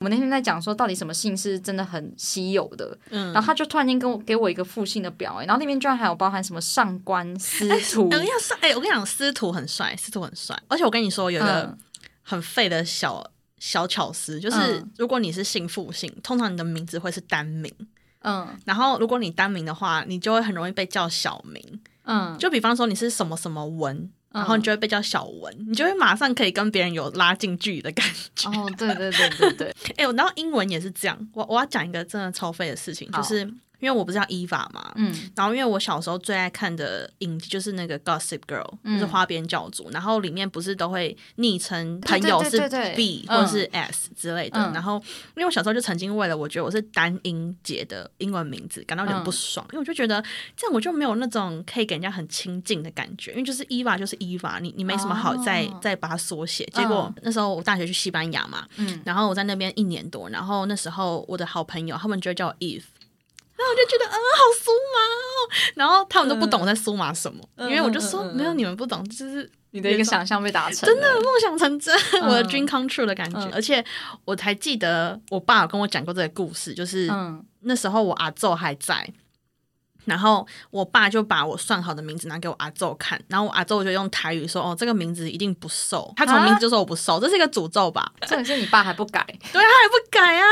我们那天在讲说，到底什么姓是真的很稀有的，嗯。然后他就突然间跟我给我一个复姓的表、欸，然后那边居然还有包含什么上官司徒，哎，要帅，哎，我跟你讲，司徒很帅，司徒很帅，而且我跟你说，有一个嗯。很废的小小巧思，就是嗯。如果你是姓复姓，通常你的名字会是单名，嗯。然后如果你单名的话，你就会很容易被叫小名。嗯，就比方说你是什么什么文，嗯然后你就会被叫小文，你就会马上可以跟别人有拉近距离的感觉。哦，对对对对对，哎、我然后英文也是这样。我我要讲一个真的超废的事情，就是因为我不是叫伊娃嘛，嗯然后因为我小时候最爱看的影集就是那个 Gossip Girl，、嗯就是花边教主，然后里面不是都会昵称朋友是 B 嗯或者是 S 之类的，嗯然后因为我小时候就曾经为了我觉得我是单音节的英文名字感到有点不爽，因为我就觉得这样我就没有那种可以给人家很亲近的感觉，因为就是伊娃就是伊娃，你你没什么好再、哦再把它缩写。结果、那时候我大学去西班牙嘛，嗯，然后我在那边一年多，然后那时候我的好朋友他们就会叫我 Eve。然后我就觉得，嗯，好酥麻哦。然后他们都不懂我在酥麻什么，嗯因为我就说、嗯嗯嗯没有，你们不懂，就是你的一个想象被达成，真的梦想成真，我的嗯 dream come true 的感觉。嗯而且我还记得我爸有跟我讲过这个故事，就是、嗯那时候我阿昼还在。然后我爸就把我算好的名字拿给我阿昼看，然后我阿昼就用台语说：“哦，这个名字一定不瘦。”他从名字就说我不瘦，这是一个诅咒吧？重点是你爸还不改，对，他还不改啊，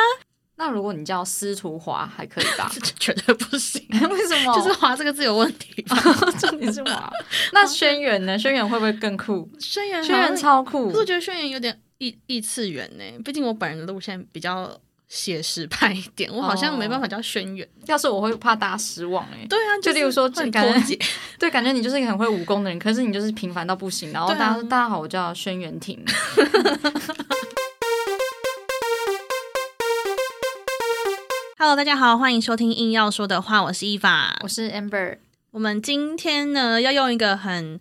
那如果你叫司徒华还可以吧？这绝对不行。为什么？就是“华”这个字有问题。重点是华。那轩辕呢？轩辕会不会更酷？轩辕轩辕超酷可是我觉得轩辕有点异异次元呢，毕竟我本人的路线比较写实派一点，我好像没办法叫轩辕。要是我会怕大家失望哎、对啊，就是例如说会很感觉脱节。对，感觉你就是一个很会武功的人，可是你就是平凡到不行。然后大家说、大家好，我叫轩辕婷。Hello，大家好，欢迎收听硬要说的话，我是伊法我。是 Amber，我们今天呢要用一个很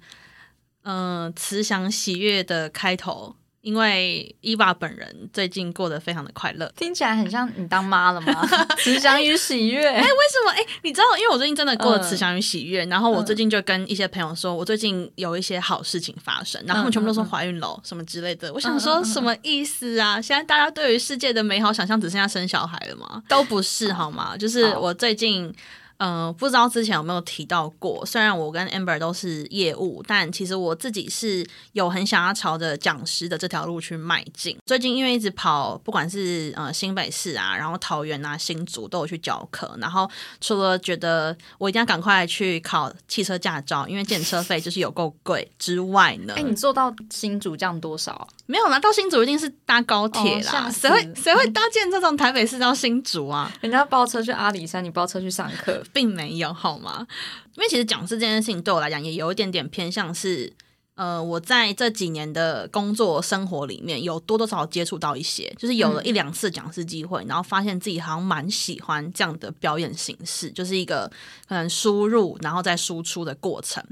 呃慈祥喜悦的开头，因为伊娃本人最近过得非常的快乐。听起来很像你当妈了吗？慈祥与喜悦。哎为什么？哎、你知道，因为我最近真的过得嗯慈祥与喜悦，然后我最近就跟一些朋友说，我最近有一些好事情发生，然后他们全部都说怀孕了什么之类的。我想说，什么意思啊？现在大家对于世界的美好想象只剩下生小孩了吗？都不是好吗？就是我最近。嗯、不知道之前有没有提到过。虽然我跟 Amber 都是业务，但其实我自己是有很想要朝着讲师的这条路去迈进。最近因为一直跑，不管是呃新北市啊，然后桃园啊、新竹都有去教课，然后除了觉得我一定要赶快去考汽车驾照，因为建车费就是有够贵之外呢，哎、你做到新竹这样多少啊？没有啦，到新竹一定是搭高铁啦，哦谁会谁会搭建这种台北市到新竹啊？人家包车去阿里山，你包车去上课。并没有好吗？因为其实讲师这件事情对我来讲也有一点点偏向是，呃，我在这几年的工作生活里面有多多少少接触到一些，就是有了一两次讲师机会，然后发现自己好像蛮喜欢这样的表演形式，就是一个可能输入然后再输出的过程。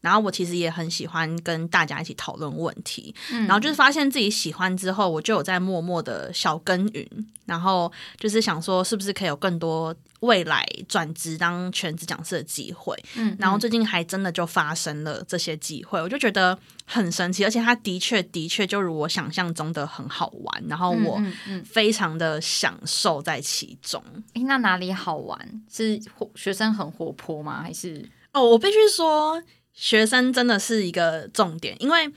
然后我其实也很喜欢跟大家一起讨论问题，然后就是发现自己喜欢之后，我就有在默默的小耕耘，然后就是想说是不是可以有更多未来转职当全职讲师的机会。嗯，然后最近还真的就发生了这些机会，我就觉得很神奇，而且它的确的确就如我想象中的很好玩，然后我非常的享受在其中。哎、那哪里好玩？是活学生很活泼吗？还是哦，我必须说，学生真的是一个重点，因为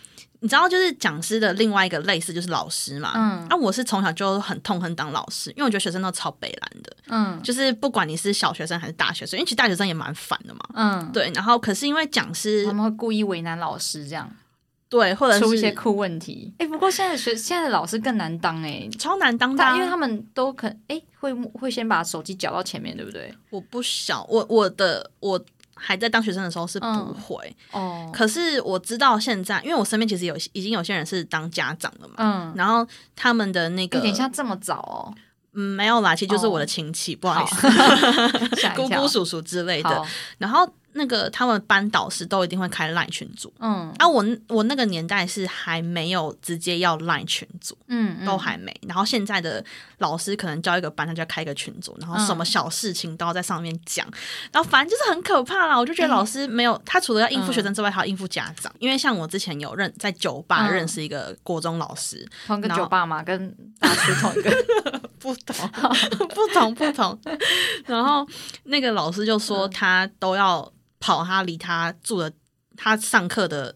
你知道，就是讲师的另外一个类似就是老师嘛。嗯啊，我是从小就很痛恨当老师，因为我觉得学生都超北蓝的，嗯就是不管你是小学生还是大学生，因为其实大学生也蛮烦的嘛。嗯，对，然后可是因为讲师他们会故意为难老师，这样对，或者出一些酷问题。哎、不过现在学现在的老师更难当哎、超难当的因为他们都可哎、会会先把手机缴到前面，对不对？我不小，我我的我还在当学生的时候是不嗯。会，哦，可是我知道现在，因为我身边其实有已经有些人是当家长了嘛，嗯，然后他们的那个哎、等一下这么早哦，嗯没有啦，其实就是哦我的亲戚，不好意思，姑姑叔叔之类的。然后那个他们班导师都一定会开 Line 群组。嗯啊，我我那个年代是还没有直接要 Line 群组，嗯，嗯都还没。然后现在的老师可能教一个班，他就要开一个群组，然后什么嗯小事情都要在上面讲，然后反正就是很可怕啦。我就觉得老师没有，他除了要应付学生之外，还要应付家长。因为像我之前有认在酒吧嗯认识一个国中老师，同个然后酒吧嘛，跟大师同一个。不同，不同，不同。然后那个老师就说，他都要跑他离他住的、他上课的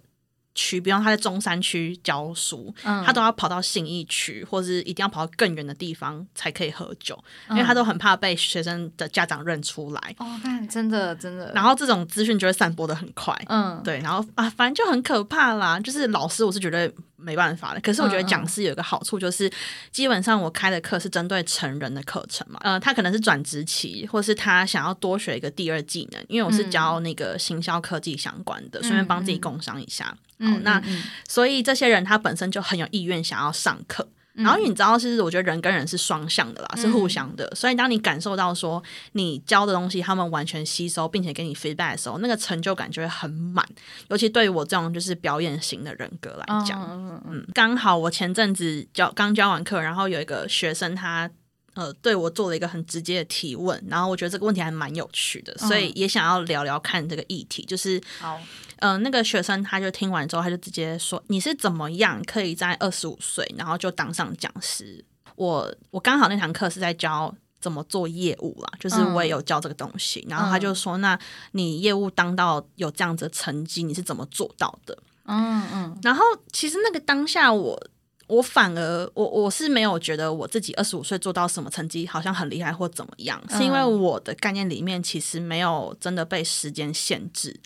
区，比方他在中山区教书，嗯他都要跑到信义区，或是一定要跑到更远的地方才可以喝酒，因为嗯他都很怕被学生的家长认出来。哦，看真的真的，然后这种资讯就会散播的很快。嗯，对，然后啊，反正就很可怕啦。就是老师，我是觉得没办法的。可是我觉得嗯嗯讲师有一个好处，就是基本上我开的课是针对成人的课程嘛。呃，他可能是转职期，或是他想要多学一个第二技能，因为我是嗯教那个行销科技相关的，顺便帮自己嗯工商一下。嗯，好，那所以这些人他本身就很有意愿想要上课。然后你知道，其实我觉得人跟人是双向的啦，是互相的。所以当你感受到说你教的东西他们完全吸收，并且给你 feedback 的时候，那个成就感就会很满。尤其对于我这种就是表演型的人格来讲，嗯嗯，刚好我前阵子教刚教完课，然后有一个学生他。呃，对我做了一个很直接的提问，然后我觉得这个问题还蛮有趣的，所以也想要聊聊看这个议题，就是好，呃，那个学生他就听完之后，他就直接说：“你是怎么样可以在二十五岁，然后就当上讲师？”我我刚好那堂课是在教怎么做业务啦，就是我也有教这个东西。然后他就说：“那你业务当到有这样子的成绩，你是怎么做到的嗯嗯？”然后其实那个当下我。我反而我我是没有觉得我自己二十五岁做到什么成绩好像很厉害或怎么样，是因为嗯。我的概念里面其实没有真的被时间限制。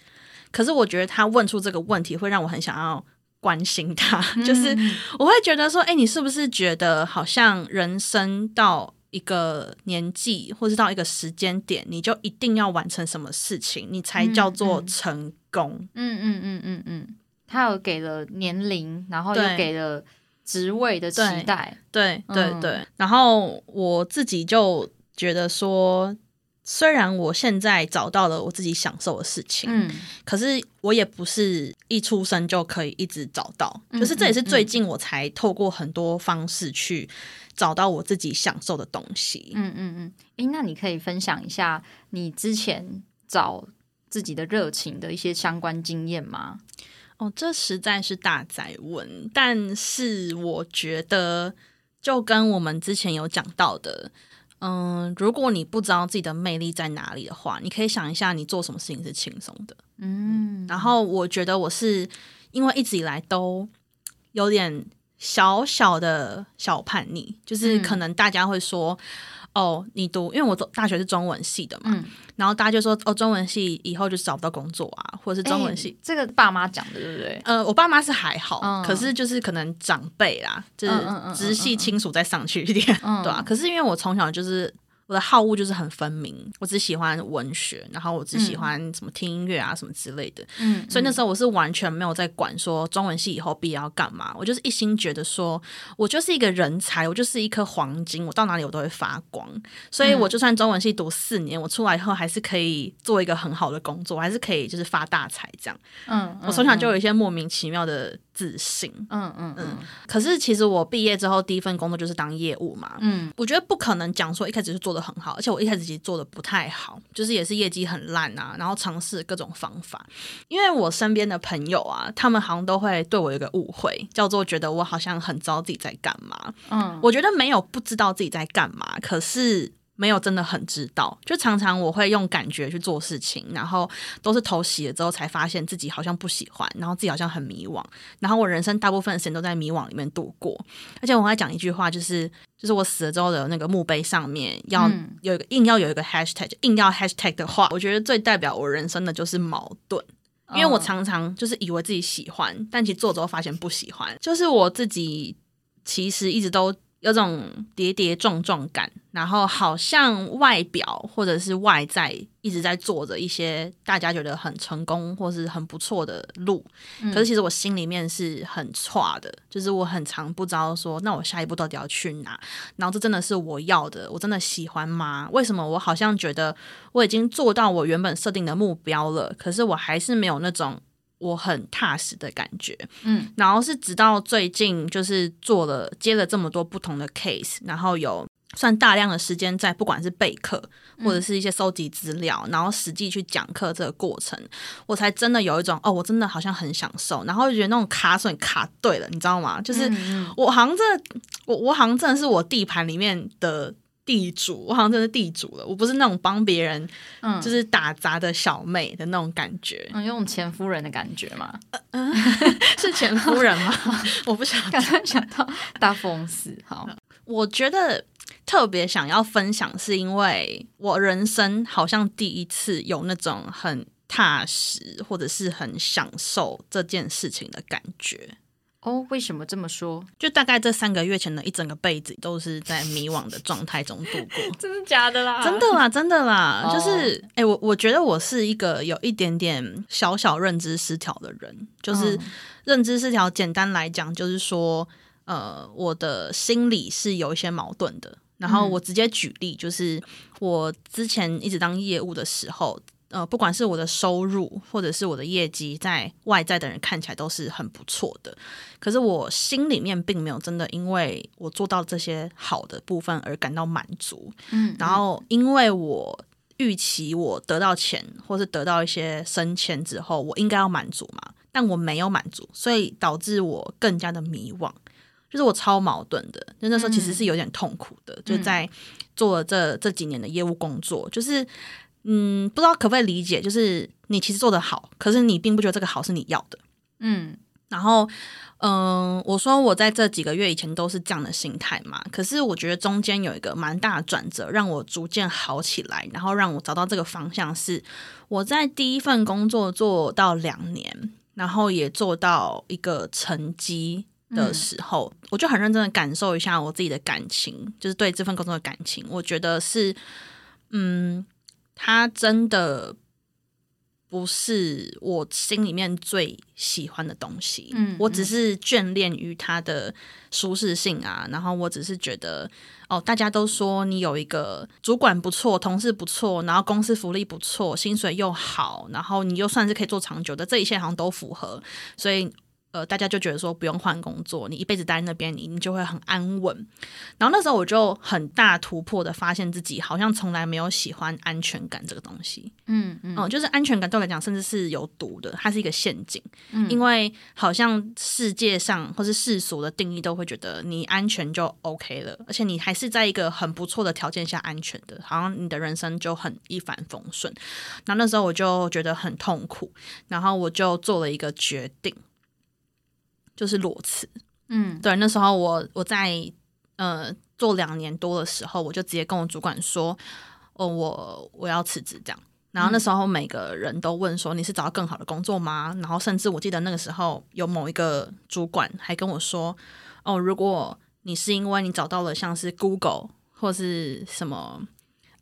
可是我觉得他问出这个问题会让我很想要关心他，就是我会觉得说，哎、你是不是觉得好像人生到一个年纪，或是到一个时间点，你就一定要完成什么事情，你才叫做成功？嗯嗯嗯嗯嗯，他有给了年龄，然后又给了职位的期对待，对对嗯对。然后我自己就觉得说。虽然我现在找到了我自己享受的事情，嗯可是我也不是一出生就可以一直找到，嗯就是这也是最近我才透过很多方式去找到我自己享受的东西。嗯嗯嗯，诶，那你可以分享一下你之前找自己的热情的一些相关经验吗？哦，这实在是大灾问，但是我觉得就跟我们之前有讲到的。嗯，如果你不知道自己的魅力在哪里的话，你可以想一下，你做什么事情是轻松的。嗯然后我觉得我是因为一直以来都有点小小的小叛逆，就是可能大家会说。哦，你读，因为我大学是中文系的嘛，嗯然后大家就说，哦，中文系以后就找不到工作啊，或者是中文系，诶这个爸妈讲的，对不对？呃，我爸妈是还好，嗯可是就是可能长辈啦，就是直系亲属再上去一点，嗯 对啊。可是因为我从小就是我的好恶就是很分明，我只喜欢文学，然后我只喜欢什么听音乐啊什么之类的，嗯，所以那时候我是完全没有在管说中文系以后毕业要干嘛，我就是一心觉得说我就是一个人才，我就是一颗黄金，我到哪里我都会发光。所以我就算中文系读四年，我出来以后还是可以做一个很好的工作，还是可以就是发大财这样。嗯，我从小就有一些莫名其妙的自信。嗯嗯嗯可是其实我毕业之后第一份工作就是当业务嘛，嗯我觉得不可能讲说一开始就做的很好，而且我一开始其实做的不太好，就是也是业绩很烂啊，然后尝试各种方法。因为我身边的朋友啊，他们好像都会对我有一个误会，叫做觉得我好像很知道自己在干嘛。嗯我觉得没有不知道自己在干嘛，可是。没有真的很知道，就常常我会用感觉去做事情，然后都是头洗了之后才发现自己好像不喜欢，然后自己好像很迷惘，然后我人生大部分的时间都在迷惘里面度过。而且我还讲一句话，就是就是我死了之后的那个墓碑上面要嗯有一个硬要有一个 hashtag，硬要 hashtag 的话，我觉得最代表我人生的就是矛盾。因为我常常就是以为自己喜欢，但其实做之后发现不喜欢。就是我自己其实一直都有种跌跌撞撞感，然后好像外表或者是外在一直在做着一些大家觉得很成功或是很不错的路，可是其实我心里面是很差的，就是我很常不知道说，那我下一步到底要去哪？然后这真的是我要的，我真的喜欢吗？为什么我好像觉得我已经做到我原本设定的目标了，可是我还是没有那种。我很踏实的感觉，嗯，然后是直到最近，就是做了接了这么多不同的 case，然后有算大量的时间在不管是备课或者是一些收集资料，然后实际去讲课这个过程，我才真的有一种哦，我真的好像很享受，然后觉得那种卡损卡对了，你知道吗？就是我好像这我我好像真的是我地盘里面的。地主，我好像真的地主了。我不是那种帮别人，嗯，就是打杂的小妹的那种感觉，嗯，有种前夫人的感觉吗？是前夫人吗？我不想，刚才想到大风死。好，我觉得特别想要分享，是因为我人生好像第一次有那种很踏实，或者是很享受这件事情的感觉。哦，为什么这么说？就大概这三个月前的一整个辈子都是在迷惘的状态中度过，真的假的啦？真的啦，真的啦，就是，哎，我我觉得我是一个有一点点小小认知失调的人，就是认知失调，简单来讲就是说，呃，我的心理是有一些矛盾的。然后我直接举例，就是我之前一直当业务的时候。呃，不管是我的收入或者是我的业绩，在外在的人看起来都是很不错的，可是我心里面并没有真的因为我做到这些好的部分而感到满足。嗯，然后因为我预期我得到钱或是得到一些升迁之后，我应该要满足嘛，但我没有满足，所以导致我更加的迷惘，就是我超矛盾的。就那时候其实是有点痛苦的，就在做了这这几年的业务工作，就是。嗯，不知道可不可以理解，就是你其实做的好，可是你并不觉得这个好是你要的。嗯，然后，嗯，我说我在这几个月以前都是这样的心态嘛，可是我觉得中间有一个蛮大的转折，让我逐渐好起来，然后让我找到这个方向，是我在第一份工作做到两年，然后也做到一个成绩的时候，我就很认真的感受一下我自己的感情，就是对这份工作的感情，我觉得是，嗯。他真的不是我心里面最喜欢的东西，嗯，我只是眷恋于它的舒适性啊，然后我只是觉得，哦，大家都说你有一个主管不错，同事不错，然后公司福利不错，薪水又好，然后你又算是可以做长久的，这一切好像都符合，所以。呃，大家就觉得说不用换工作，你一辈子待在那边，你你就会很安稳。然后那时候我就很大突破的发现自己好像从来没有喜欢安全感这个东西。嗯嗯，就是安全感对我来讲甚至是有毒的，它是一个陷阱。嗯，因为好像世界上或是世俗的定义都会觉得你安全就 OK 了，而且你还是在一个很不错的条件下安全的，好像你的人生就很一帆风顺。然后那时候我就觉得很痛苦，然后我就做了一个决定。就是裸辞，嗯，对，那时候我我在呃做两年多的时候，我就直接跟我主管说，哦，我我要辞职这样。然后那时候每个人都问说，你是找到更好的工作吗？然后甚至我记得那个时候有某一个主管还跟我说，哦，如果你是因为你找到了像是 Google 或是什么。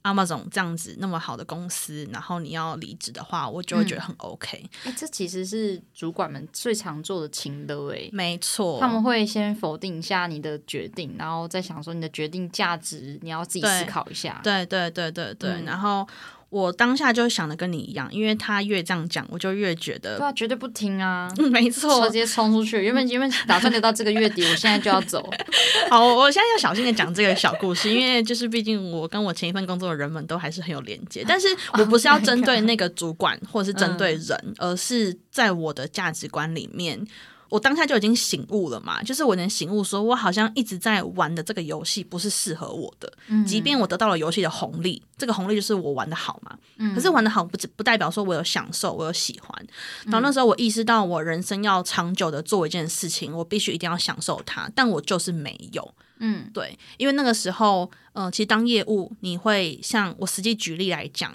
Amazon 这样子那么好的公司，然后你要离职的话，我就会觉得很 OK。哎，这其实是主管们最常做的情的哎，没错，他们会先否定一下你的决定，然后再想说你的决定价值，你要自己思考一下。对对对对对，然后。我当下就想的跟你一样，因为他越这样讲，我就越觉得，对啊，绝对不听啊，没错，直接冲出去。原本原本打算留到这个月底，我现在就要走。好，我现在要小心的讲这个小故事，因为就是毕竟我跟我前一份工作的人们都还是很有连接，但是我不是要针对那个主管或者是针对人，而是在我的价值观里面。我当下就已经醒悟了嘛，就是我能醒悟，说我好像一直在玩的这个游戏不是适合我的，即便我得到了游戏的红利，这个红利就是我玩的好嘛，可是玩的好不不代表说我有享受，我有喜欢。然后那时候我意识到，我人生要长久的做一件事情，我必须一定要享受它，但我就是没有。嗯，对，因为那个时候，呃，其实当业务，你会像我实际举例来讲，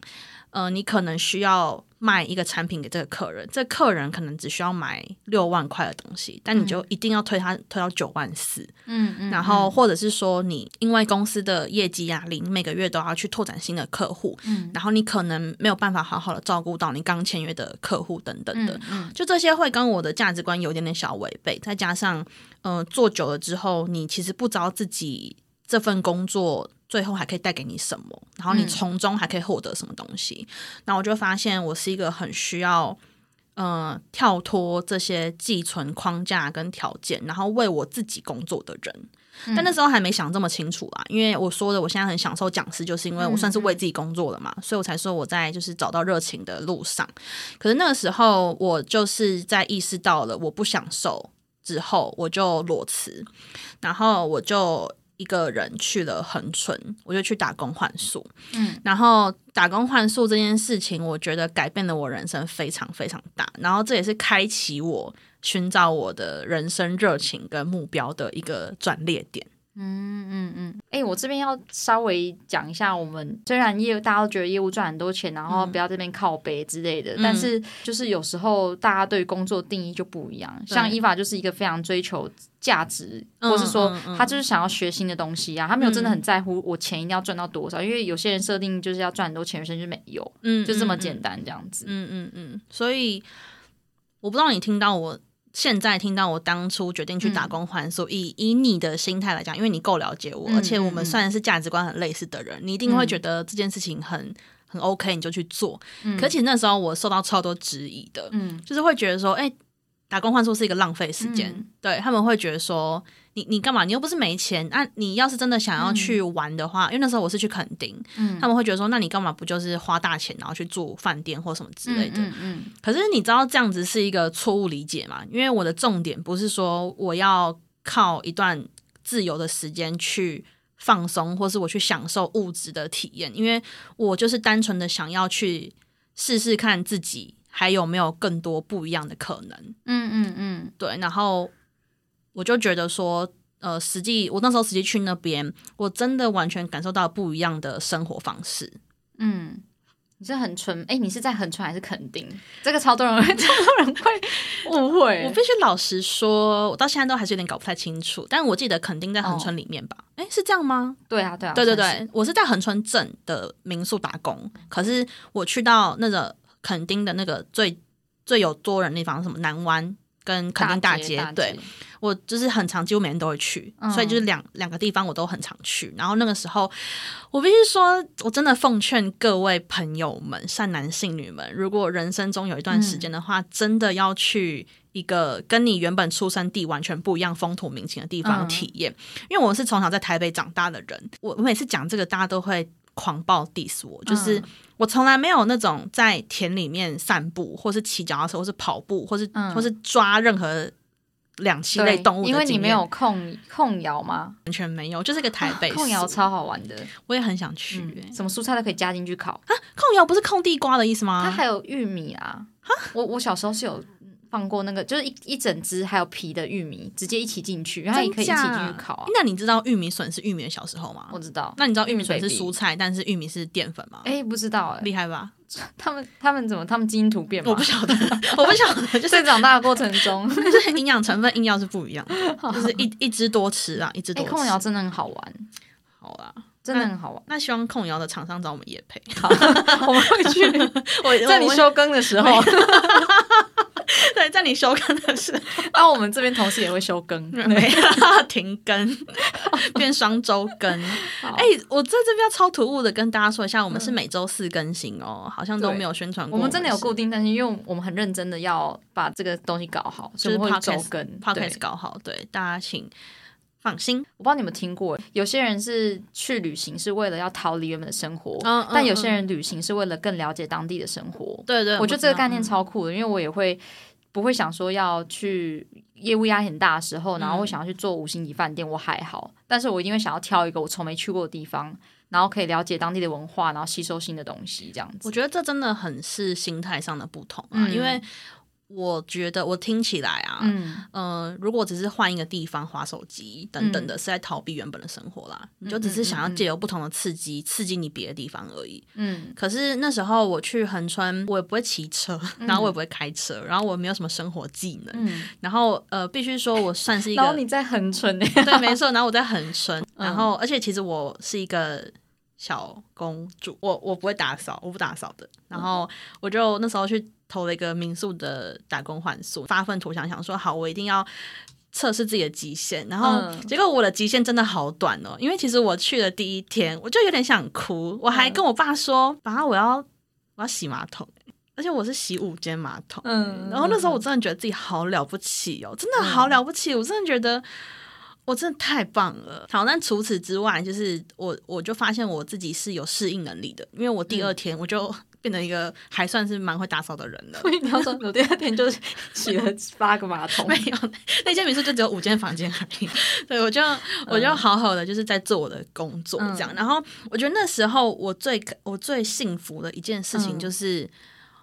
呃，你可能需要卖一个产品给这个客人，这客人可能只需要买六万块的东西，但你就一定要推他推到九万四，嗯嗯，然后或者是说你因为公司的业绩压力，你每个月都要去拓展新的客户，嗯。然后你可能没有办法好好的照顾到你刚签约的客户等等的，嗯嗯。就这些会跟我的价值观有一点点小违背，再加上呃做久了之后，你其实不知道自己这份工作最后还可以带给你什么，然后你嗯从中还可以获得什么东西。那、我就发现我是一个很需要。呃，跳脱这些寄存框架跟条件，然后为我自己工作的人，但那时候还没想这么清楚啦。因为我说的，我现在很享受讲师，就是因为我算是为自己工作了嘛，所以我才说我在就是找到热情的路上。可是那个时候，我就是在意识到了我不享受之后，我就裸辞，然后我就一个人去了恒春，我就去打工换宿。嗯，然后打工换宿这件事情，我觉得改变了我人生非常非常大，然后这也是开启我寻找我的人生热情跟目标的一个转捩点。嗯嗯嗯，哎、我这边要稍微讲一下，我们虽然业务大家都觉得业务赚很多钱，然嗯。后不要这边靠背之类的，但是就是有时候大家对工作定义就不一样。像伊法就是一个非常追求价值，嗯或是说他就是想要学新的东西啊，他没有真的很在乎我钱一定要赚到多少，因为有些人设定就是要赚很多钱，有些人就没有，嗯就这么嗯。简单这样子。嗯嗯嗯，所以我不知道你听到我现在听到我当初决定去打工还宿，以以你的心态来讲，因为你够了解我，嗯而且我们嗯算是价值观很类似的人，你一定会觉得这件事情很很 OK，你就去做。嗯。可其实那时候我受到超多质疑的，嗯。就是会觉得说，哎、打工换宿是一个浪费时间，嗯对他们会觉得说，你你干嘛？你又不是没钱，啊，你要是真的想要去玩的话，因为那时候我是去垦丁，嗯他们会觉得说，那你干嘛不就是花大钱然后去住饭店或什么之类的？嗯嗯可是你知道这样子是一个错误理解嘛？因为我的重点不是说我要靠一段自由的时间去放松，或是我去享受物质的体验，因为我就是单纯的想要去试试看自己还有没有更多不一样的可能。嗯嗯嗯对，然后我就觉得说，呃，实际我那时候实际去那边，我真的完全感受到不一样的生活方式。嗯。你是很纯哎、你是在很纯还是垦丁？这个超多人会，超多人会误会。我必须老实说，我到现在都还是有点搞不太清楚。但我记得垦丁在恒春里面吧？哎、是这样吗？对啊，对啊，对对对，我是在恒春镇的民宿打工，可是我去到那个垦丁的那个最最有多人的地方，什么南湾跟垦丁大街，对，我就是很常，几乎每天都会去，嗯所以就是两两个地方我都很常去。然后那个时候，我必须说，我真的奉劝各位朋友们，善男信女们，如果人生中有一段时间的话，真的要去一个跟你原本出生地完全不一样、风土民情的地方嗯体验。因为我是从小在台北长大的人，我我每次讲这个，大家都会狂暴 diss 我，就是。嗯我从来没有那种在田里面散步，或是骑脚踏车，或是跑步，或是、嗯或是抓任何两栖类动物的因为你没有控控窑吗？完全没有，就是个台北控窑超好玩的，我也很想去。什么蔬菜都可以加进去烤啊。控窑不是控地瓜的意思吗它？还有玉米啊，我我小时候是有放过那个，就是一一整只还有皮的玉米，直接一起进去，然后也可以一起进去烤啊。那你知道玉米笋是玉米的小时候吗？我知道，那你知道玉米笋是蔬菜，但是玉米是淀粉吗？哎，不知道哎，厉害吧？他们他们怎么他们基因突变吗？我不晓得，我不晓得，就是在长大的过程中，就是营养成分硬要是不一样的，就是一一只多吃啊，一只哎，多吃。控窑真的很好玩，好啊，真的很好玩。那希望控窑的厂商找我们也配。好，我们会去，我在你休更的时候，对，在你休更的时候，那我们这边同事也会休更。对，停更，变双周更。哎、我在这边要超突兀的跟大家说一下，我们是每周四更新哦，好像都没有宣传过。我们真的有固定但是，因为我们很认真的要把这个东西搞好，所就是周更。对 podcast 搞好，对大家请放心。我不知道你们听过，有些人是去旅行是为了要逃离原本的生活，但有些人旅行是为了更了解当地的生活。对对，我觉得这个概念超酷的，因为我也会不会想说要去业务压力很大的时候，然后会想要去做五星级饭店，我还好，但是我一定会想要挑一个我从没去过的地方，然后可以了解当地的文化，然后吸收新的东西，这样子。我觉得这真的很是心态上的不同啊，嗯因为我觉得我听起来啊，嗯呃，如果只是换一个地方划手机等等的，是在逃避原本的生活啦。你就只是想要借由不同的刺激，刺激你别的地方而已。嗯可是那时候我去恒春，我也不会骑车，然后我也不会开车，然后我没有什么生活技能，嗯，然后呃，必须说我算是一个然后你在横村呢，对，没错。然后我在恒春，嗯然后而且其实我是一个小公主，我我不会打扫，我不打扫的。然后我就那时候去投了一个民宿的打工换宿，发愤图强，想说好，我一定要。测试自己的极限，然后嗯结果我的极限真的好短哦，因为其实我去的第一天我就有点想哭，我还嗯跟我爸说：“爸，我要我要洗马桶。”而且我是洗五间马桶，嗯然后那时候我真的觉得自己好了不起哦，真的好了不起，我真的觉得我真的太棒了。好，但除此之外，就是我我就发现我自己是有适应能力的，因为我第二天我就变成一个还算是蛮会打扫的人了。你要说我第二天就是洗了八个马桶，没有，那间民宿就只有五间房间而已。对，我就我就好好的就是在做我的工作这样。嗯然后我觉得那时候我最我最幸福的一件事情嗯就是。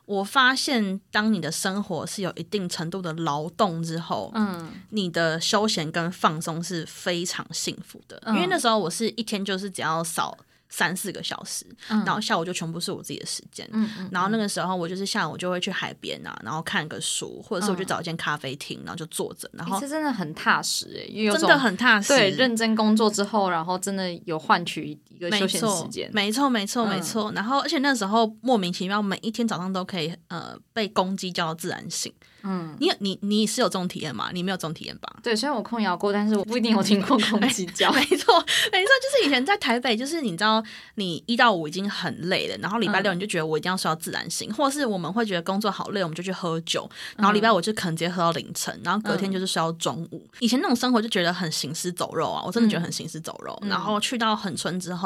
我发现，当你的生活是有一定程度的劳动之后，嗯你的休闲跟放松是非常幸福的。嗯因为那时候我是一天就是只要扫三四个小时，嗯。然后下午就全部是我自己的时间。嗯嗯，然后那个时候我就是下午就会去海边啊，然后看个书，或者是我去嗯。找一间咖啡厅，然后就坐着，然后欸这真的很踏实哎，因为真的很踏实，对认真工作之后，然后真的有换取一个休闲时间，没错，没错，嗯没错。然后而且那时候莫名其妙，每一天早上都可以呃被公鸡叫到自然醒。嗯。你你你是有这种体验吗？你没有这种体验吧？对，虽然我控摇过，但是我不一定有听过公鸡叫。没错，没错，就是以前在台北，就是你知道，你一到五已经很累了，然后礼拜六你就觉得我一定要睡到自然醒，或者是我们会觉得工作好累，我们就去喝酒，然后礼拜五就可能直接喝到凌晨，然后隔天就是睡到中午。以前那种生活就觉得很行尸走肉啊，我真的觉得很行尸走肉。然后去到恒春之后，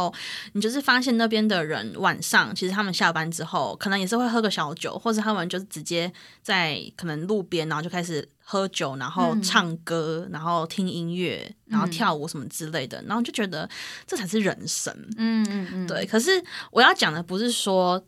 你就是发现那边的人晚上其实他们下班之后，可能也是会喝个小酒，或者他们就是直接在可能路边，然后就开始喝酒，然后唱歌，然后听音乐，然后跳舞什么之类的，然后就觉得这才是人生。嗯嗯嗯，对，可是我要讲的不是说。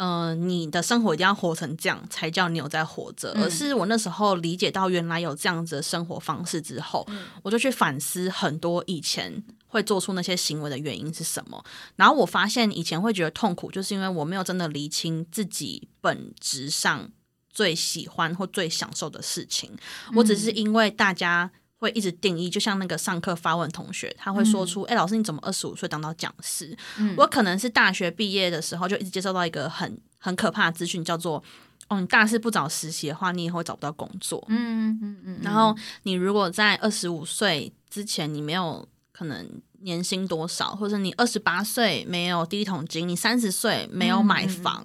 呃，你的生活一定要活成这样才叫你有在活着，嗯而是我那时候理解到原来有这样子的生活方式之后，我就去反思很多以前会做出那些行为的原因是什么。然后我发现以前会觉得痛苦，就是因为我没有真的厘清自己本质上最喜欢或最享受的事情，我只是因为大家。会一直定义，就像那个上课发问同学，他会说出：“哎、老师，你怎么二十五岁当到讲师？”我可能是大学毕业的时候就一直接受到一个很很可怕的资讯，叫做：“哦，你大四不找实习的话，你以后找不到工作。”嗯嗯嗯，然后你如果在二十五岁之前你没有可能年薪多少，或者你二十八岁没有第一桶金，你三十岁没有买房，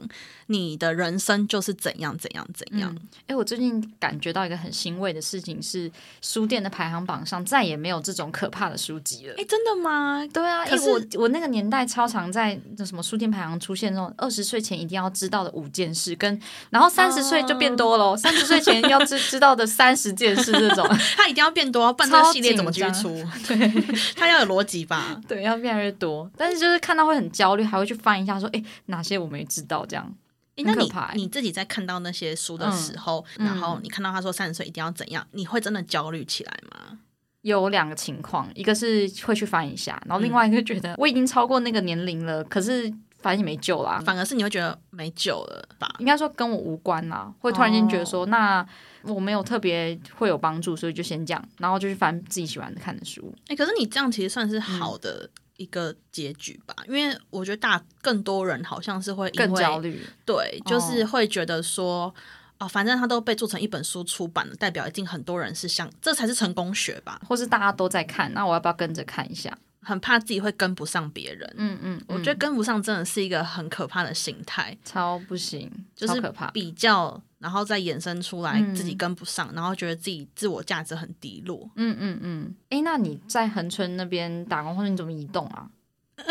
你的人生就是怎样怎样怎样。哎、我最近感觉到一个很欣慰的事情是，书店的排行榜上再也没有这种可怕的书籍了。哎、真的吗？对啊，可因为我我那个年代超常在那什么书店排行出现那种二十岁前一定要知道的五件事，跟然后三十岁就变多了，三十岁前要知知道的三十件事这种，他一定要变多，不然这个超系列怎么继续出？对，他要有逻辑吧？对，要越来越多。但是就是看到会很焦虑，还会去翻一下说，哎，哪些我没知道这样。诶那你你自己在看到那些书的时候，嗯然后你看到他说三十岁一定要怎样，你会真的焦虑起来吗？有两个情况，一个是会去翻一下，然后另外一个觉得我已经超过那个年龄了，可是反正也没救啦。反而是你会觉得没救了吧？应该说跟我无关啦，会突然间觉得说，那我没有特别会有帮助，所以就先这样，然后就去翻自己喜欢看的书。哎、可是你这样其实算是嗯好的一个结局吧，因为我觉得大更多人好像是会更焦虑，对，就是会觉得说。哦，反正它都被做成一本书出版了，代表一定很多人是像这才是成功学吧？或是大家都在看，那我要不要跟着看一下？很怕自己会跟不上别人。嗯嗯，我觉得跟不上真的是一个很可怕的心态，超不行，就是可怕。比较，然后再衍生出来嗯自己跟不上，然后觉得自己自我价值很低落。嗯嗯嗯，哎，那你在恒春那边打工，或者你怎么移动啊？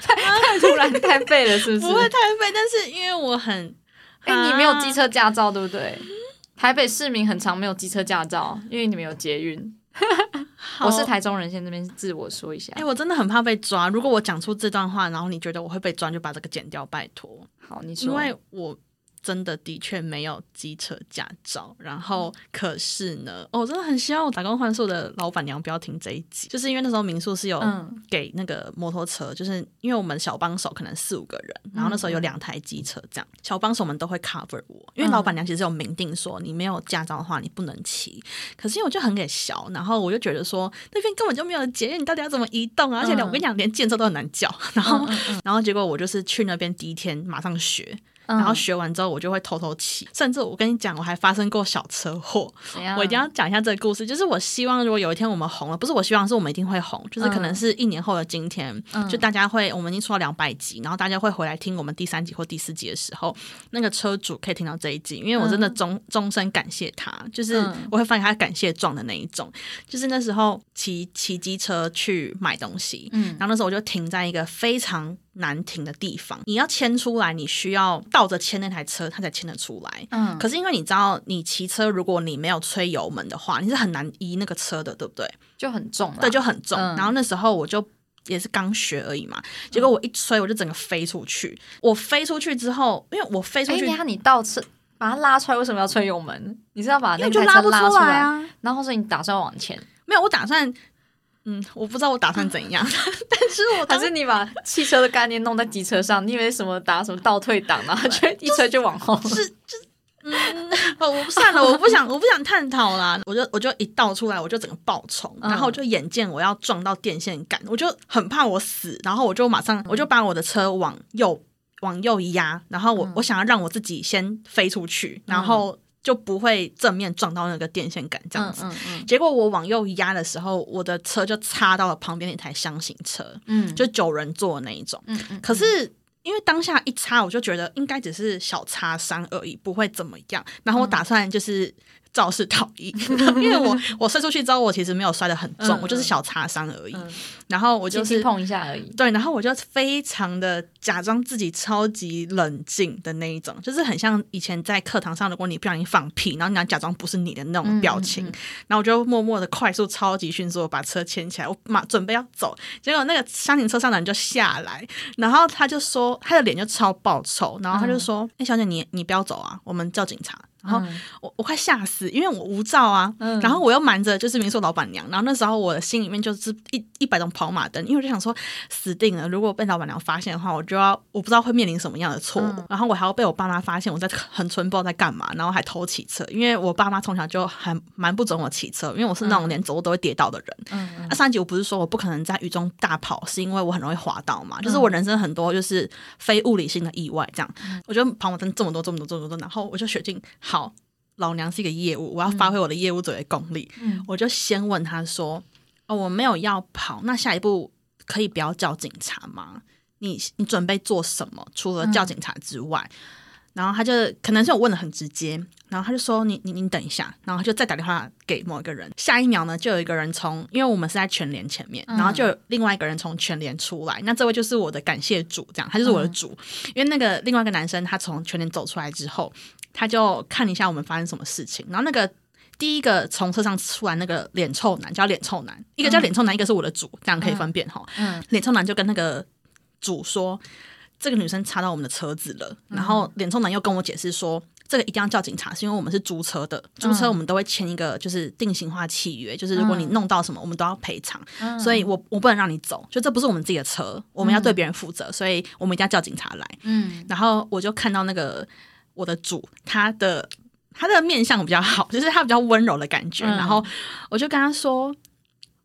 太突然太废了，是不是？不会太废，但是因为我很，哎、你没有啊机车驾照，对不对？台北市民很常没有机车驾照，因为你们有捷运。好我是台中人，先这边自我说一下哎、。我真的很怕被抓。如果我讲出这段话，然后你觉得我会被抓，就把这个剪掉，拜托。好，你说。因为我真的的确没有机车驾照，然后可是呢，哦，我真的很希望我打工换宿的老板娘不要听这一集，就是因为那时候民宿是有嗯。给那个摩托车，就是因为我们小帮手可能四五个人，然后那时候有两台机车，这样小帮手们都会 cover 我，因为老板娘其实有明定说你没有驾照的话你不能骑，可是因为我就很给小，然后我就觉得说那边根本就没有捷运，你到底要怎么移动啊？而且我跟你讲，连建车都很难叫，然后然后结果我就是去那边第一天马上学。嗯。然后学完之后，我就会偷偷骑，甚至我跟你讲，我还发生过小车祸。我一定要讲一下这个故事，就是我希望如果有一天我们红了，不是我希望是我们一定会红，就是可能是一年后的今天，嗯。就大家会我们已经出到两百集，然后大家会回来听我们第三集或第四集的时候，那个车主可以听到这一集，因为我真的终终身感谢他，就是嗯。我会发现他感谢状的那一种，就是那时候骑骑机车去买东西，嗯。然后那时候我就停在一个非常难停的地方，你要牵出来，你需要倒着牵那台车，它才牵得出来。嗯可是因为你知道，你骑车如果你没有吹油门的话，你是很难移那个车的，对不对？就很重了，对，就很重。嗯然后那时候我就也是刚学而已嘛，结果我一吹，我就整个飞出去。我飞出去之后，因为我飞出哎，去，你看你倒车把它拉出来，为什么要吹油门？你是要把那台车就拉不出来，啊。然后所以你打算往前，没有，我打算，嗯，我不知道我打算怎样，但是我还是你把汽车的概念弄在机车上？你以为什么打什么倒退档，然后就一车就往后？是，就 嗯，我我算了，我不想，我不想探讨啦。我就我就一倒出来，我就整个爆冲，嗯然后我就眼见我要撞到电线杆，我就很怕我死，然后我就马上我就把我的车往右往右压，然后我、嗯我想要让我自己先飞出去，然后就不会正面撞到那个电线杆这样子。嗯嗯结果我往右压的时候，我的车就擦到了旁边那台箱型车，嗯，就九人座的那一种。嗯嗯，可是因为当下一擦，我就觉得应该只是小擦伤而已，不会怎么样。然后我打算就是肇事逃逸，因为我我摔出去之后，我其实没有摔得很重，嗯我就是小擦伤而已。嗯然后我就是碰一下而已。对，然后我就非常的假装自己超级冷静的那一种，就是很像以前在课堂上，如果你不小心放屁，然后你要假装不是你的那种表情，然后我就默默的快速、超级迅速的把车牵起来，我马准备要走，结果那个厢型车上的人就下来，然后他就说他的脸就超爆臭，然后他就说：“哎、小姐你你不要走啊，我们叫警察。”然后嗯。我我快吓死，因为我无照啊，嗯。然后我又瞒着就是民宿老板娘，然后那时候我的心里面就是一一百种跑马灯，因为我就想说死定了，如果被老板娘发现的话，我就要我不知道会面临什么样的错误，嗯。然后我还要被我爸妈发现我在很村不知道在干嘛，然后还偷骑车，因为我爸妈从小就还蛮不准我骑车，因为我是那种连走路都会跌倒的人。那、上一集我不是说我不可能在雨中大跑，是因为我很容易滑倒嘛？就是我人生很多就是非物理性的意外，这样，我就跑马灯这么多这么多这么多，然后我就决定好。老娘是一个业务，我要发挥我的业务嘴的功力。嗯我就先问他说：“哦，我没有要跑，那下一步可以不要叫警察吗？你你准备做什么？除了叫警察之外？”然后他就可能是我问的很直接，然后他就说：“你你你等一下。”然后他就再打电话给某一个人。下一秒呢，就有一个人从，因为我们是在全联前面，然后就有另外一个人从全联出来。那这位就是我的感谢主，这样他就是我的主。因为那个另外一个男生他从全联走出来之后，他就看一下我们发生什么事情，然后那个。第一个从车上出来那个脸臭男叫脸臭男，一个叫脸臭男，一个是我的主，这样可以分辨哈。嗯脸臭男就跟那个主说，这个女生插到我们的车子了，然后脸臭男又跟我解释说。这个一定要叫警察，是因为我们是租车的，租车我们都会签一个就是定型化契约，就是如果你弄到什么，我们都要赔偿。嗯所以我我不能让你走，就这不是我们自己的车，我们要对别人负责，所以我们一定要叫警察来。嗯然后我就看到那个我的主，他的他的面相比较好，就是他比较温柔的感觉。嗯然后我就跟他说：“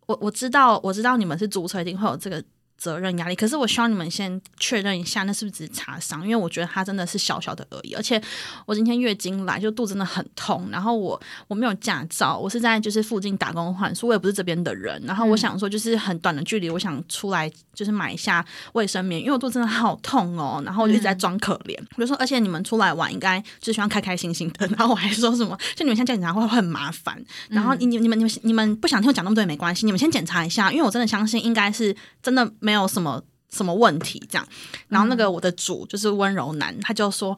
我我知道，我知道你们是租车，一定会有这个责任压力。可是我希望你们先确认一下，那是不是只是擦伤？因为我觉得它真的是小小的而已。而且我今天月经来，就肚子真的很痛。然后我我没有驾照，我是在就是附近打工换宿，我也不是这边的人。然后我想说，就是很短的距离，我想出来就是买一下卫生棉，因为我肚子真的好痛哦。然后我就一直在装可怜，我就说，而且你们出来玩应该就希望开开心心的。然后我还说什么，就你们现在叫警察会会很麻烦。然后你你你们你们你们不想听我讲那么多也没关系，你们先检查一下，因为我真的相信应该是真的没有什么什么问题这样。然后那个我的主就是温柔男，他就说。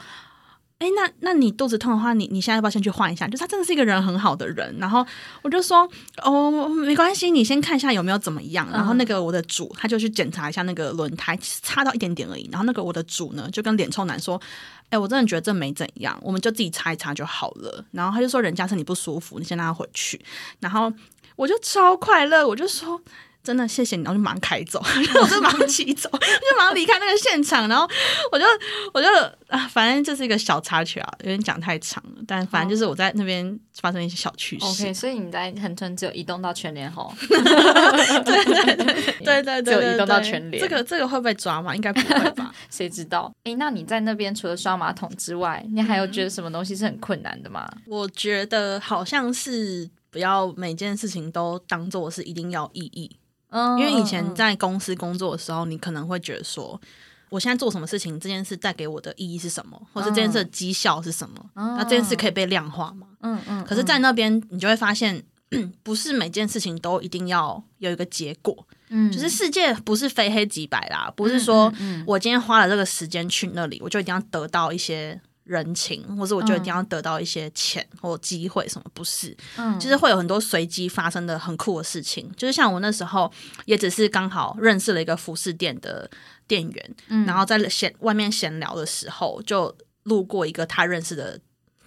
哎，那那你肚子痛的话，你你现在要不要先去换一下？就是他真的是一个人很好的人。然后我就说，哦，没关系，你先看一下有没有怎么样。然后那个我的主他就去检查一下那个轮胎，擦到一点点而已。然后那个我的主呢，就跟脸臭男说，哎，我真的觉得这没怎样，我们就自己擦一擦就好了。然后他就说，人家身体不舒服，你先让他回去。然后我就超快乐，我就说。真的谢谢你，然后就马上开走，我就马上骑走，就马上离开那个现场，然后 我就我就啊，反正就是一个小插曲啊，有点讲太长了，但反正就是我在那边发生一些小趣事。OK，所以你在横村只有移动到全联吼，对对对对对，只有移动到全联，这个这个会不会抓吗？应该不会吧？谁知道？哎，那你在那边除了刷马桶之外，你还有觉得什么东西是很困难的吗？我觉得好像是不要每件事情都当做是一定要意义。因为以前在公司工作的时候，你可能会觉得说，我现在做什么事情，这件事带给我的意义是什么，或者这件事的绩效是什么？那这件事可以被量化吗？嗯嗯。可是，在那边你就会发现，不是每件事情都一定要有一个结果。嗯，就是世界不是非黑即白啦，不是说我今天花了这个时间去那里，我就一定要得到一些。人情，或者我觉得一定要得到一些钱或机会，什么不是？嗯，就是会有很多随机发生的很酷的事情。就是像我那时候，也只是刚好认识了一个服饰店的店员，嗯然后在闲外面闲聊的时候，就路过一个他认识的。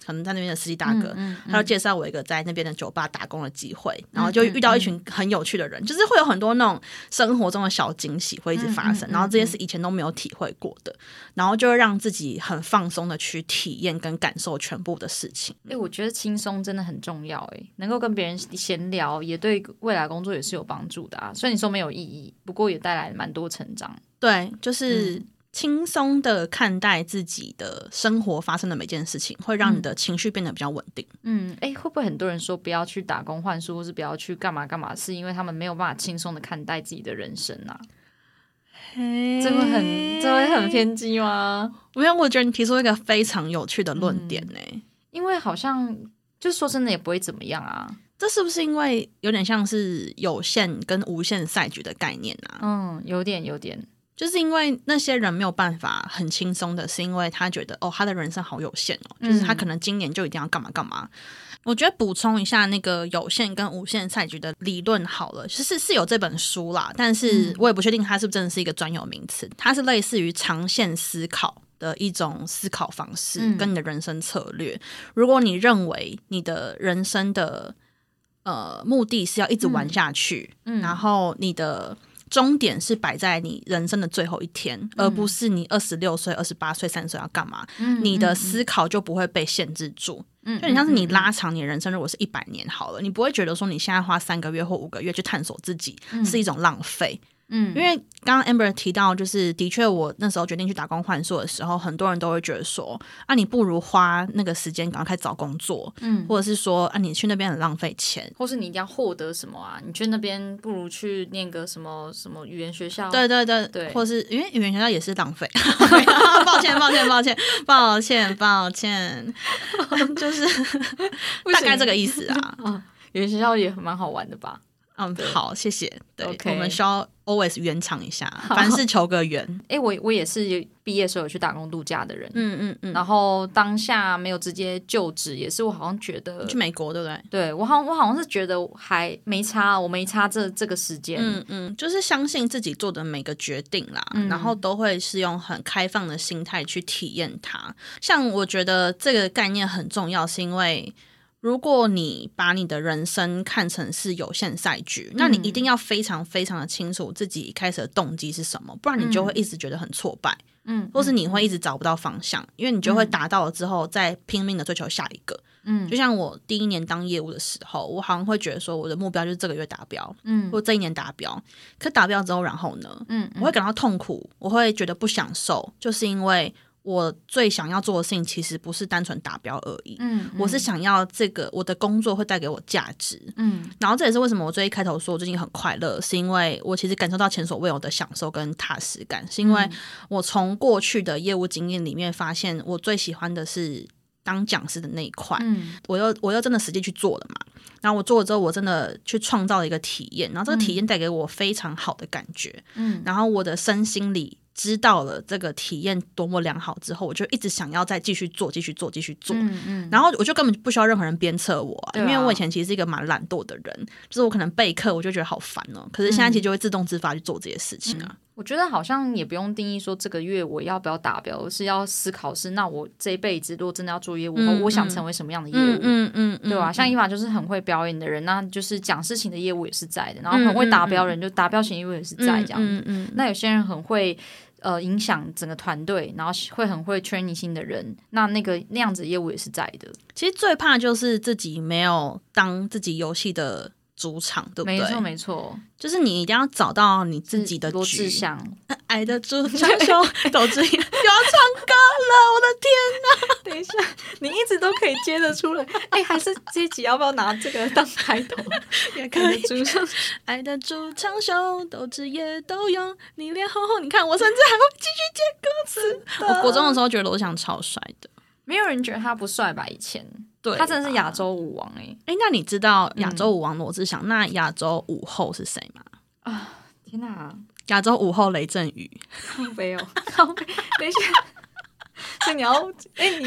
可能在那边的司机大哥，他就介绍我一个在那边的酒吧打工的机会，然后就遇到一群很有趣的人，就是会有很多那种生活中的小惊喜会一直发生，然后这些是以前都没有体会过的，然后就会让自己很放松的去体验跟感受全部的事情。哎，我觉得轻松真的很重要，哎，能够跟别人闲聊，也对未来工作也是有帮助的啊。虽然你说没有意义，不过也带来蛮多成长。对，就是。轻松的看待自己的生活发生的每件事情，会让你的情绪变得比较稳定。嗯，哎，会不会很多人说不要去打工换书，或是不要去干嘛干嘛，是因为他们没有办法轻松的看待自己的人生啊？这会很这会很偏激吗？没有我觉得你提出一个非常有趣的论点呢。因为好像就是说真的也不会怎么样啊。这是不是因为有点像是有限跟无限赛局的概念啊？嗯，有点有点。就是因为那些人没有办法很轻松的，是因为他觉得哦，他的人生好有限哦，就是他可能今年就一定要干嘛干嘛。我觉得补充一下那个有限跟无限赛局的理论好了，其实是有这本书啦，但是我也不确定它是不是真的是一个专有名词。它是类似于长线思考的一种思考方式，跟你的人生策略。如果你认为你的人生的呃目的是要一直玩下去，然后你的。终点是摆在你人生的最后一天，而不是你二十六岁、二十八岁、三十岁要干嘛？你的思考就不会被限制住。就你像是你拉长你人生，如果是一百年好了，你不会觉得说你现在花三个月或五个月去探索自己是一种浪费。嗯，因为刚刚 Amber 提到，就是的确，我那时候决定去打工换宿的时候，很多人都会觉得说，啊，你不如花那个时间赶快找工作，嗯，或者是说，啊，你去那边很浪费钱，或是你一定要获得什么啊？你去那边不如去念个什么什么语言学校，对对对对，或是因为语言学校也是浪费，抱歉抱歉抱歉抱歉抱歉，就是 大概这个意思啊。语言学校也蛮好玩的吧？嗯，好，谢谢。对，我们需要 always 圆场一下，凡事求个圆。哎，我我也是毕业时候有去打工度假的人。嗯嗯嗯。然后当下没有直接就职，也是我好像觉得去美国，对不对？对我好我好像是觉得还没差，我没差这这个时间。嗯嗯，就是相信自己做的每个决定啦，然后都会是用很开放的心态去体验它。像我觉得这个概念很重要，是因为。如果你把你的人生看成是有限赛局，那你一定要非常非常的清楚自己开始的动机是什么，不然你就会一直觉得很挫败，嗯，或是你会一直找不到方向，因为你就会达到了之后再拼命的追求下一个，嗯，就像我第一年当业务的时候，我好像会觉得说我的目标就是这个月达标，嗯，或这一年达标，可达标之后，然后呢，嗯，我会感到痛苦，我会觉得不享受，就是因为。我最想要做的事情其实不是单纯达标而已，嗯，我是想要这个我的工作会带给我价值，嗯，然后这也是为什么我最一开头说我最近很快乐，是因为我其实感受到前所未有的享受跟踏实感，是因为我从过去的业务经验里面发现，我最喜欢的是当讲师的那一块，嗯，我又我又真的实际去做了嘛，然后我做了之后，我真的去创造了一个体验，然后这个体验带给我非常好的感觉，嗯，然后我的身心里。知道了这个体验多么良好之后，我就一直想要再继续做，继续做，继续做。嗯嗯，然后我就根本不需要任何人鞭策我、啊，啊因为我以前其实是一个蛮懒惰的人，就是我可能备课我就觉得好烦哦、可是现在其实就会自动自发去做这些事情啊。我觉得好像也不用定义说这个月我要不要达标，而是要思考是那我这一辈子如果真的要做业务，嗯我想嗯。成为什么样的业务？嗯嗯嗯，嗯对吧、像伊娃就是很会表演的人，那就是讲事情的业务也是在的，然后很会达标的人，就达标型业务也是在这样那有些人很会呃影响整个团队，然后会很会 training 新的人，那那个那样子的业务也是在的。其实最怕就是自己没有当自己游戏的主场，对不对？没错没错，就是你一定要找到你自己的罗志祥，爱的主唱秀斗志又要唱歌了，我的天！等一下，你一直都可以接得出来。哎、还是这一集要不要拿这个当开头？也可以主唱，爱的主唱秀斗志也都有，你脸红红，你看我甚至还会继续接歌词。我国中的时候觉得罗志祥超帅的，没有人觉得他不帅吧？以前对他真的是亚。洲舞王哎、哎，那你知道亚洲舞王罗志祥？那亚洲舞后是谁吗？啊天哪，亚洲舞后雷震宇。靠背哦，靠背。等一下，所以你要哎、你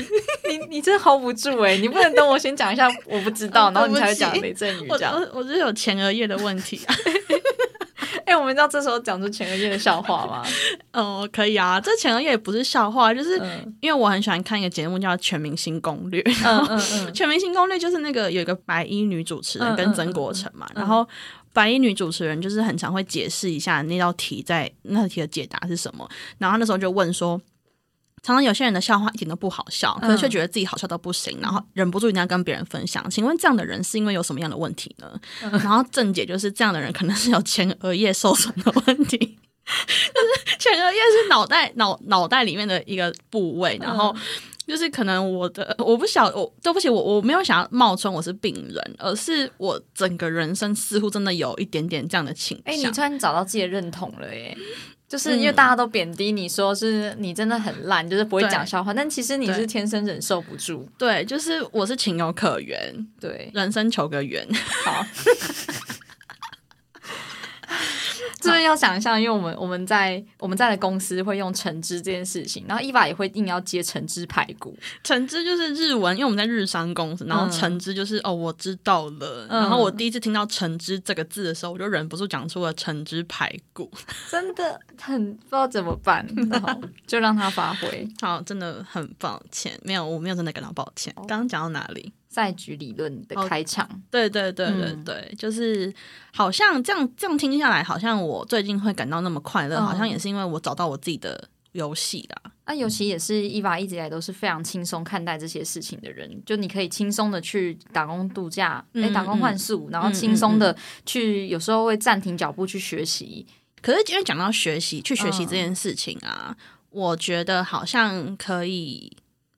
你你真 hold 不住哎、你不能等我先讲一下我不知道，然后你才会讲雷震宇我这样。我我是有前额叶的问题啊。哎、我们知道这时候讲出前额叶的笑话吗？哦，可以啊，这前额叶也不是笑话，就是嗯因为我很喜欢看一个节目叫《全明星攻略》。嗯嗯嗯，全明星攻略就是那个有一个白衣女主持人嗯跟曾国成嘛，然后白衣女主持人就是很常会解释一下那道题在那道题的解答是什么，然后她那时候就问说。常常有些人的笑话一点都不好笑，可是却觉得自己好笑到不行，然后忍不住一定要跟别人分享。请问这样的人是因为有什么样的问题呢？然后正解就是这样的人可能是有前额叶受损的问题，就是前额叶是脑袋脑脑袋里面的一个部位，然后就是可能我的我不晓我对不起我我没有想要冒充我是病人，而是我整个人生似乎真的有一点点这样的倾哎、向。你突然找到自己的认同了耶。就是因为大家都贬低你说是你真的很烂，就是不会讲笑话，但其实你是天生忍受不住。对，就是我是情有可原，对，人生求个缘。好。这边要想象，因为我们我们在我们在的公司会用橙汁这件事情，然后伊娃也会硬要接橙汁排骨，橙汁就是日文，因为我们在日商公司，然后嗯橙汁就是、哦，我知道了。嗯然后我第一次听到橙汁这个字的时候，我就忍不住讲出了橙汁排骨。真的很不知道怎么办，然后就让他发挥 好，真的很抱歉，没有，我没有真的感到抱歉。刚刚讲到哪里？赛局理论的开场。对对对对嗯对，就是好像这样这样听下来，好像我最近会感到那么快乐，嗯好像也是因为我找到我自己的游戏啦。那尤其也是伊娃一直以来都是非常轻松看待这些事情的人，就你可以轻松的去打工度假，嗯哎、打工换宿，然后轻松的去，有时候会暂停脚步去学习。可是因为讲到学习，去学习嗯这件事情啊，我觉得好像可以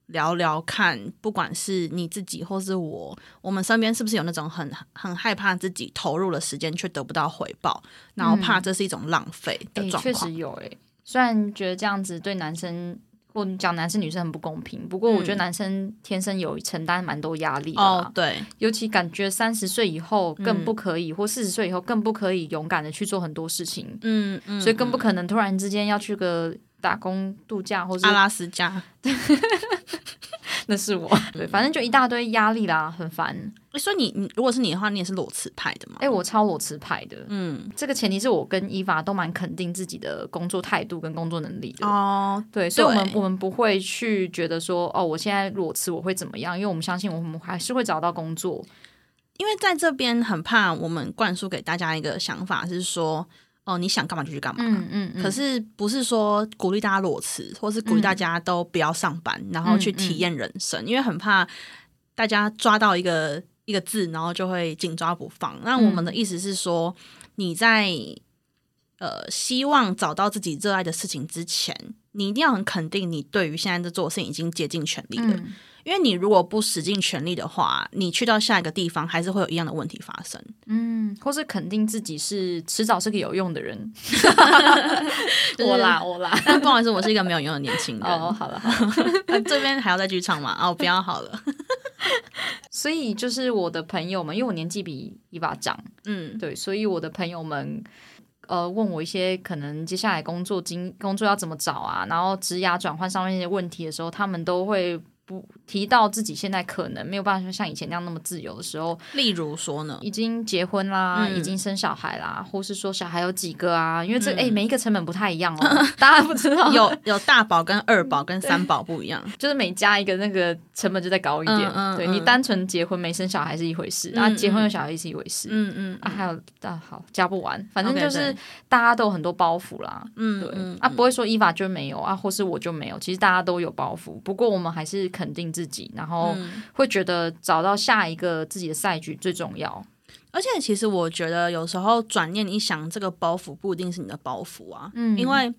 聊聊看，不管是你自己或是我，我们身边是不是有那种很很害怕自己投入了时间却得不到回报，然后怕这是一种浪费的状况。实有哎、虽然觉得这样子对男生或讲男生女生很不公平，不过我觉得男生天生有承担蛮多压力的对，尤其感觉三十岁以后更嗯不可以，或四十岁以后更不可以勇敢的去做很多事情，嗯嗯，所以更不嗯。可能突然之间要去个打工度假，或是阿拉斯加。那是我，对，反正就一大堆压力啦，很烦。诶所以你你如果是你的话，你也是裸辞派的吗？哎、我超裸辞派的，嗯，这个前提是我跟伊娃都蛮肯定自己的工作态度跟工作能力的。哦，对，所以我们我们不会去觉得说，哦，我现在裸辞我会怎么样？因为我们相信我们还是会找到工作。因为在这边很怕我们灌输给大家一个想法是说，哦，你想干嘛就去干嘛。嗯嗯嗯可是不是说鼓励大家裸辞，或是鼓励大家都不要上班，然后去体验人生，因为很怕大家抓到一个一个字，然后就会紧抓不放。那我们的意思是说，你在呃希望找到自己热爱的事情之前，你一定要很肯定你对于现在在做的事情已经竭尽全力了。嗯因为你如果不使尽全力的话，你去到下一个地方还是会有一样的问题发生。嗯，或是肯定自己是迟早是个有用的人。我啦我啦。但不好意思，我是一个没有用的年轻人。哦，好了好 这边还要再继续唱吗？哦，不要好了。所以就是我的朋友们，因为我年纪比伊娃长，嗯对，所以我的朋友们，呃问我一些可能接下来工作经工作要怎么找啊，然后职涯转换上面一些问题的时候，他们都会。不提到自己现在可能没有办法像以前那样那么自由的时候，例如说呢，已经结婚啦，已经生小孩啦，或是说小孩有几个啊？因为这哎，每一个成本不太一样哦，大家不知道有有大宝跟二宝跟三宝不一样，就是每加一个那个成本就再高一点。嗯对你单纯结婚没生小孩是一回事，然后结婚有小孩是一回事。嗯嗯啊，还有啊，好加不完，反正就是大家都有很多包袱啦。嗯，对啊，不会说依法就没有啊，或是我就没有，其实大家都有包袱。不过我们还是。肯定自己，然后会觉得找到下一个自己的赛局最重要。而且，其实我觉得有时候转念一想，这个包袱不一定是你的包袱啊。嗯，因为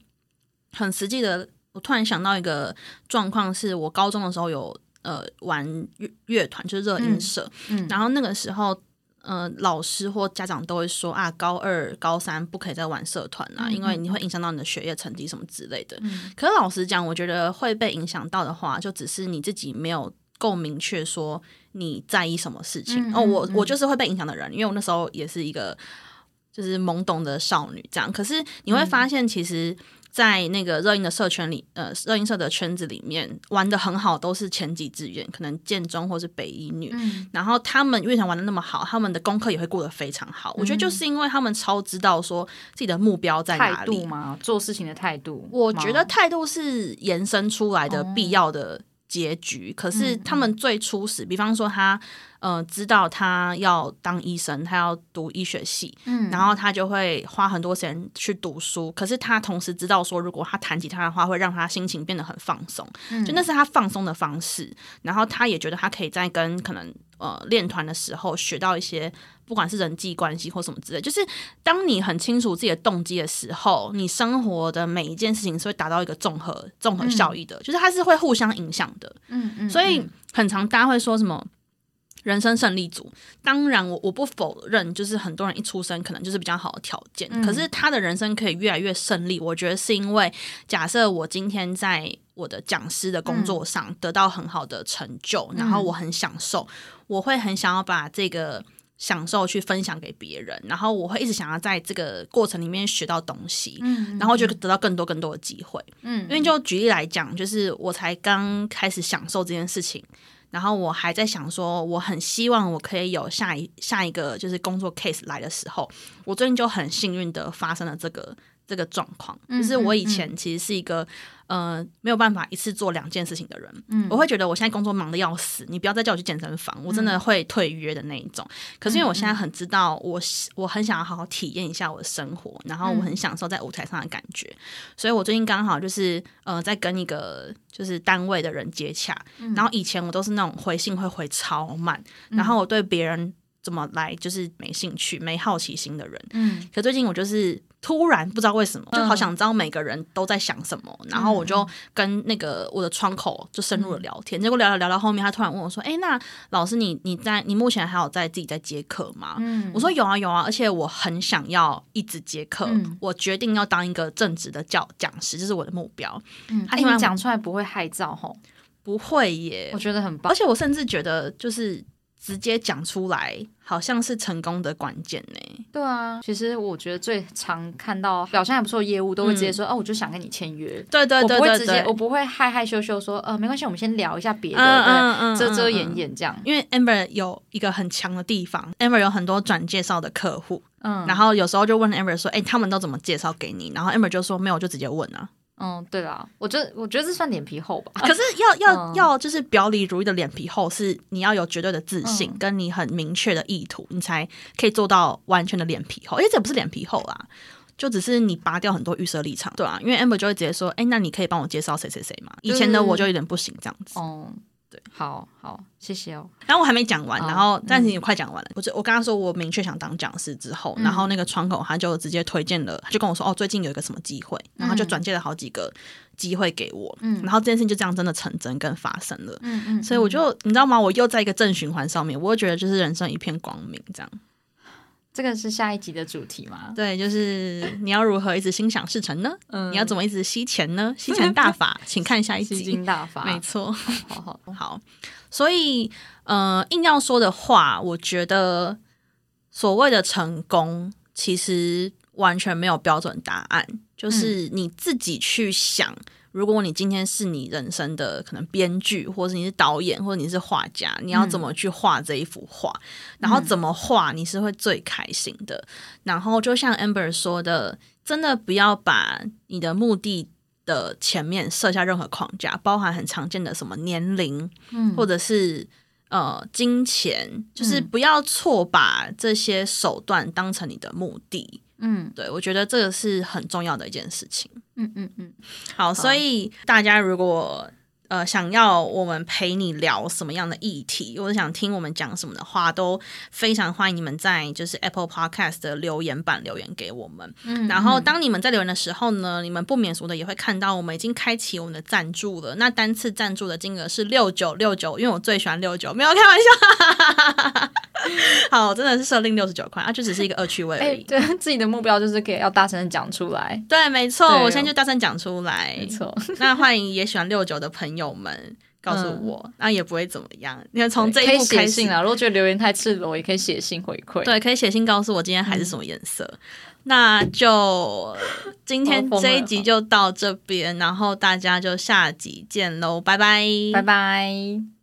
很实际的，我突然想到一个状况，是我高中的时候有呃玩乐乐团，就是热音社。嗯，然后那个时候。呃，老师或家长都会说啊，高二、高三不可以再玩社团啊，因为你会影响到你的学业成绩什么之类的。可是老实讲，我觉得会被影响到的话，就只是你自己没有够明确说你在意什么事情。哦，我我就是会被影响的人，因为我那时候也是一个就是懵懂的少女这样。可是你会发现，其实。在那个热音的社圈里，呃，热音社的圈子里面玩的很好，都是前几志愿，可能建中或是北一女。然后他们乐团玩的那么好，他们的功课也会过得非常好。我觉得就是因为他们超知道说自己的目标在哪里吗？做事情的态度，我觉得态度是延伸出来的必要的。结局，可是他们最初始，比方说他，呃，知道他要当医生，他要读医学系，嗯，然后他就会花很多时间去读书。可是他同时知道说，如果他弹吉他的话，会让他心情变得很放松，就那是他放松的方式。然后他也觉得他可以再跟可能呃练团的时候学到一些。不管是人际关系或什么之类，就是当你很清楚自己的动机的时候，你生活的每一件事情是会达到一个综合综合效益的，就是它是会互相影响的。嗯嗯，所以很常大家会说什么人生胜利组，当然我我不否认，就是很多人一出生可能就是比较好的条件，可是他的人生可以越来越胜利，我觉得是因为假设我今天在我的讲师的工作上得到很好的成就，然后我很享受，我会很想要把这个。享受去分享给别人，然后我会一直想要在这个过程里面学到东西，嗯，然后就得到更多更多的机会，嗯，因为就举例来讲，就是我才刚开始享受这件事情，然后我还在想说，我很希望我可以有下一下一个就是工作 case 来的时候，我最近就很幸运的发生了这个。这个状况，就是我以前其实是一个呃没有办法一次做两件事情的人。嗯，我会觉得我现在工作忙的要死，你不要再叫我去健身房，我真的会退约的那一种。可是因为我现在很知道，我我很想要好好体验一下我的生活，然后我很享受在舞台上的感觉，所以我最近刚好就是呃在跟一个就是单位的人接洽，然后以前我都是那种回信会回超慢，然后我对别人怎么来就是没兴趣、没好奇心的人。嗯，可最近我就是。突然不知道为什么，就好想知道每个人都在想什么，然后我就跟那个我的窗口就深入的聊天，结果聊聊聊到后面，他突然问我说：“哎，那老师你你在你目前还有在自己在接课吗？”嗯我说：“有啊有啊，而且我很想要一直接课，我决定要当一个正直的教讲师，这是我的目标。”嗯他听完讲出来不会害臊吼？不会耶，我觉得很棒，而且我甚至觉得就是。直接讲出来，好像是成功的关键呢。对啊，其实我觉得最常看到表现还不错的业务，都会直接说：“哦，我就想跟你签约。”对对对，我不会直接，我不会害害羞羞说：“呃，没关系，我们先聊一下别的，遮遮掩掩这样。”因为 Amber 有一个很强的地方，Amber 有很多转介绍的客户，嗯，然后有时候就问 Amber 说：“哎，他们都怎么介绍给你？”然后 Amber 就说：“没有，就直接问啊。”嗯，对啦，我觉得我觉得这算脸皮厚吧。可是要要要，就是表里如一的脸皮厚，是你要有绝对的自信，跟你很明确的意图，你才可以做到完全的脸皮厚。因为这不是脸皮厚啦，就只是你拔掉很多预设立场，对啊，因为 Amber 就会直接说，哎，那你可以帮我介绍谁谁谁吗？以前的我就有点不行这样子。哦。对，好好，谢谢哦。然后我还没讲完，然后但是也快讲完了。我就我刚刚说我明确想当讲师之后，然后那个窗口他就直接推荐了，他就跟我说哦，最近有一个什么机会，然后就转介了好几个机会给我。嗯，然后这件事情就这样真的成真跟发生了。嗯嗯，所以我就你知道吗？我又在一个正循环上面，我又觉得就是人生一片光明这样。这个是下一集的主题吗？对，就是你要如何一直心想事成呢？嗯，你要怎么一直吸钱呢？吸钱大法，请看下一集。吸金大法，没错。好好 好，所以呃，硬要说的话，我觉得所谓的成功，其实完全没有标准答案，就是你自己去想。如果你今天是你人生的可能编剧，或者你是导演，或者你是画家，你要怎么去画这一幅画？然后怎么画你是会最开心的？然后就像 Amber 说的，真的不要把你的目的的前面设下任何框架，包含很常见的什么年龄，嗯，或者是呃金钱，就是不要错把这些手段当成你的目的。嗯，对，我觉得这个是很重要的一件事情。嗯嗯嗯，好，所以大家如果呃想要我们陪你聊什么样的议题，或者想听我们讲什么的话，都非常欢迎你们在就是 Apple Podcast 的留言板留言给我们。嗯，然后当你们在留言的时候呢，你们不免俗的也会看到我们已经开启我们的赞助了。那单次赞助的金额是六九六九，因为我最喜欢六九，没有开玩笑。好，真的是设定六十九块啊，就只是一个恶趣味而已。对，自己的目标就是可以要大声讲出来。对，没错，我现在就大声讲出来。没错，那欢迎也喜欢六九的朋友们告诉我，那也不会怎么样。你看，从这一步开信啊，如果觉得留言太赤裸，也可以写信回馈。对，可以写信告诉我今天还是什么颜色。那就今天这一集就到这边，然后大家就下集见喽，拜拜，拜拜。